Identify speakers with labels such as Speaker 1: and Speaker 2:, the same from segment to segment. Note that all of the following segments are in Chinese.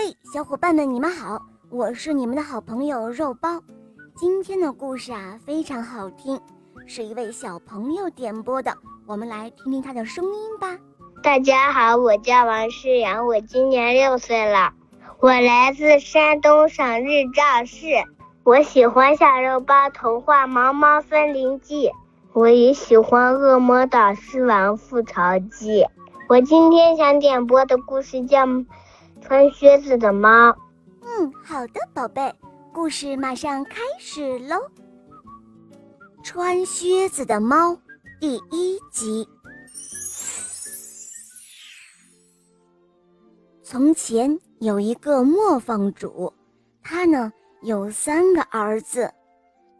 Speaker 1: 嘿，小伙伴们，你们好，我是你们的好朋友肉包。今天的故事啊，非常好听，是一位小朋友点播的，我们来听听他的声音吧。
Speaker 2: 大家好，我叫王诗阳，我今年六岁了，我来自山东省日照市，我喜欢小肉包童话《毛毛森林记》，我也喜欢《恶魔岛狮王复仇记》。我今天想点播的故事叫《穿靴子的猫》。
Speaker 1: 嗯，好的，宝贝，故事马上开始喽。穿靴子的猫第一集。从前有一个磨坊主，他呢有三个儿子，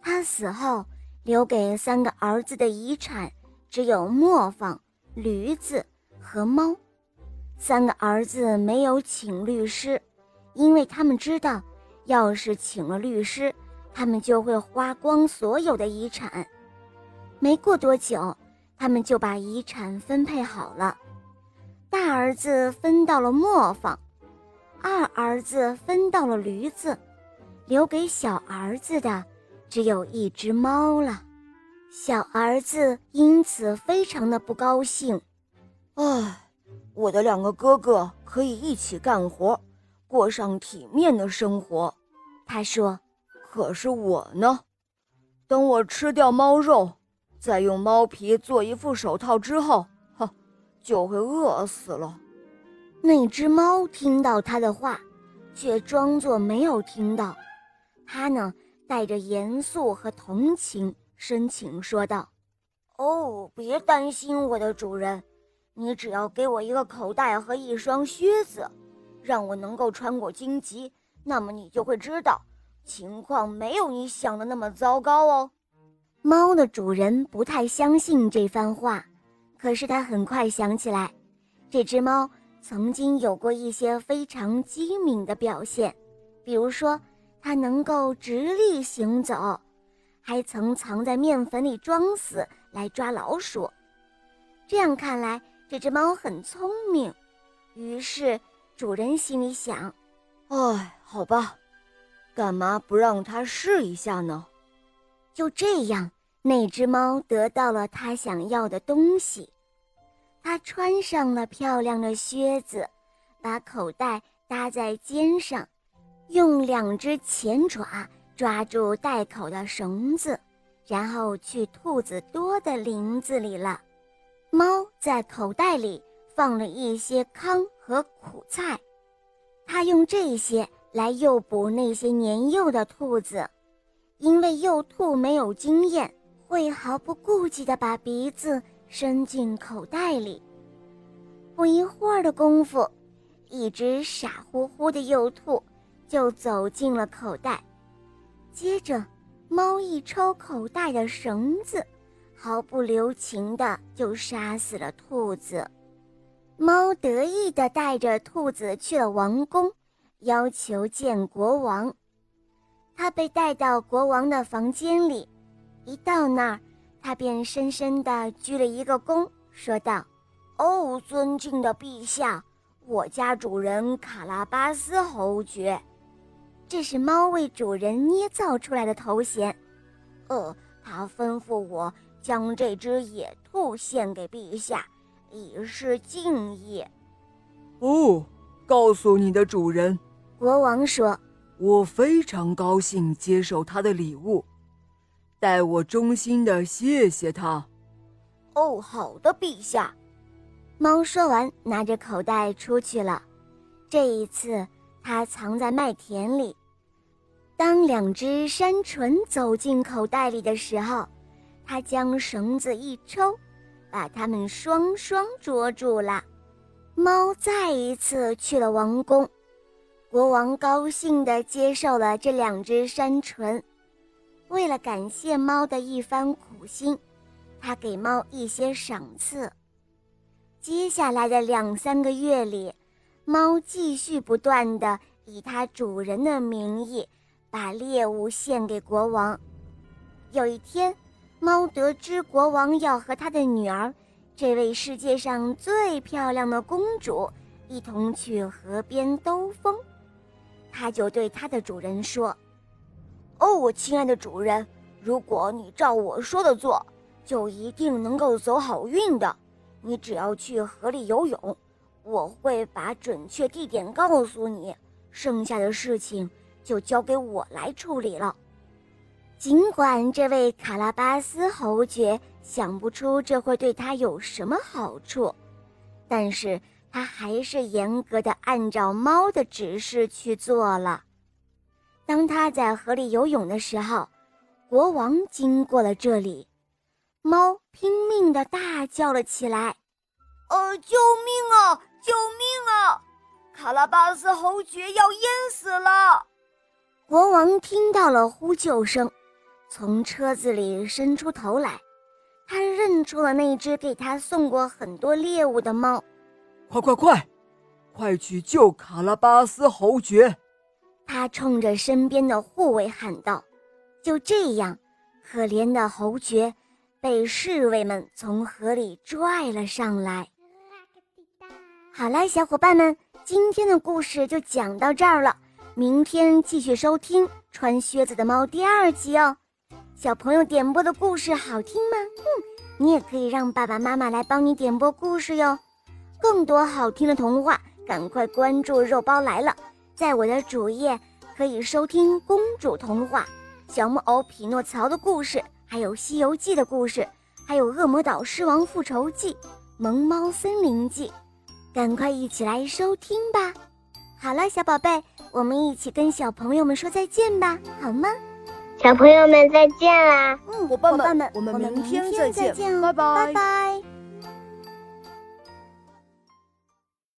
Speaker 1: 他死后留给三个儿子的遗产只有磨坊、驴子。和猫，三个儿子没有请律师，因为他们知道，要是请了律师，他们就会花光所有的遗产。没过多久，他们就把遗产分配好了。大儿子分到了磨坊，二儿子分到了驴子，留给小儿子的只有一只猫了。小儿子因此非常的不高兴。
Speaker 3: 唉，我的两个哥哥可以一起干活，过上体面的生活。
Speaker 1: 他说：“
Speaker 3: 可是我呢？等我吃掉猫肉，再用猫皮做一副手套之后，哼，就会饿死了。”
Speaker 1: 那只猫听到他的话，却装作没有听到。他呢，带着严肃和同情，深情说道：“哦，别担心，我的主人。”你只要给我一个口袋和一双靴子，让我能够穿过荆棘，那么你就会知道，情况没有你想的那么糟糕哦。猫的主人不太相信这番话，可是他很快想起来，这只猫曾经有过一些非常机敏的表现，比如说它能够直立行走，还曾藏在面粉里装死来抓老鼠。这样看来。这只猫很聪明，于是主人心里想：“
Speaker 3: 哎，好吧，干嘛不让它试一下呢？”
Speaker 1: 就这样，那只猫得到了它想要的东西。它穿上了漂亮的靴子，把口袋搭在肩上，用两只前爪抓住袋口的绳子，然后去兔子多的林子里了。猫在口袋里放了一些糠和苦菜，它用这些来诱捕那些年幼的兔子，因为幼兔没有经验，会毫不顾忌地把鼻子伸进口袋里。不一会儿的功夫，一只傻乎乎的幼兔就走进了口袋，接着，猫一抽口袋的绳子。毫不留情的就杀死了兔子，猫得意的带着兔子去了王宫，要求见国王。他被带到国王的房间里，一到那儿，他便深深的鞠了一个躬，说道：“哦，尊敬的陛下，我家主人卡拉巴斯侯爵，这是猫为主人捏造出来的头衔。呃，他吩咐我。”将这只野兔献给陛下，以示敬意。
Speaker 3: 哦，告诉你的主人，
Speaker 1: 国王说：“
Speaker 3: 我非常高兴接受他的礼物，代我衷心的谢谢他。”
Speaker 1: 哦，好的，陛下。猫说完，拿着口袋出去了。这一次，它藏在麦田里。当两只山鹑走进口袋里的时候。他将绳子一抽，把它们双双捉住了。猫再一次去了王宫，国王高兴地接受了这两只山鹑。为了感谢猫的一番苦心，他给猫一些赏赐。接下来的两三个月里，猫继续不断地以它主人的名义把猎物献给国王。有一天，猫得知国王要和他的女儿，这位世界上最漂亮的公主，一同去河边兜风，它就对它的主人说：“哦，我亲爱的主人，如果你照我说的做，就一定能够走好运的。你只要去河里游泳，我会把准确地点告诉你，剩下的事情就交给我来处理了。”尽管这位卡拉巴斯侯爵想不出这会对他有什么好处，但是他还是严格的按照猫的指示去做了。当他在河里游泳的时候，国王经过了这里，猫拼命的大叫了起来：“
Speaker 3: 呃，救命啊！救命啊！卡拉巴斯侯爵要淹死了！”
Speaker 1: 国王听到了呼救声。从车子里伸出头来，他认出了那只给他送过很多猎物的猫。
Speaker 4: 快快快，快去救卡拉巴斯侯爵！
Speaker 1: 他冲着身边的护卫喊道。就这样，可怜的侯爵被侍卫们从河里拽了上来。好了，小伙伴们，今天的故事就讲到这儿了。明天继续收听《穿靴子的猫》第二集哦。小朋友点播的故事好听吗？嗯，你也可以让爸爸妈妈来帮你点播故事哟。更多好听的童话，赶快关注“肉包来了”。在我的主页可以收听公主童话、小木偶匹诺曹的故事，还有《西游记》的故事，还有《恶魔岛狮王复仇记》《萌猫森林记》，赶快一起来收听吧。好了，小宝贝，我们一起跟小朋友们说再见吧，好吗？
Speaker 2: 小朋友们再见啦！
Speaker 1: 嗯，
Speaker 3: 伙伴们，
Speaker 1: 我们明天再
Speaker 3: 见，
Speaker 1: 见，
Speaker 3: 拜拜，
Speaker 1: 拜拜。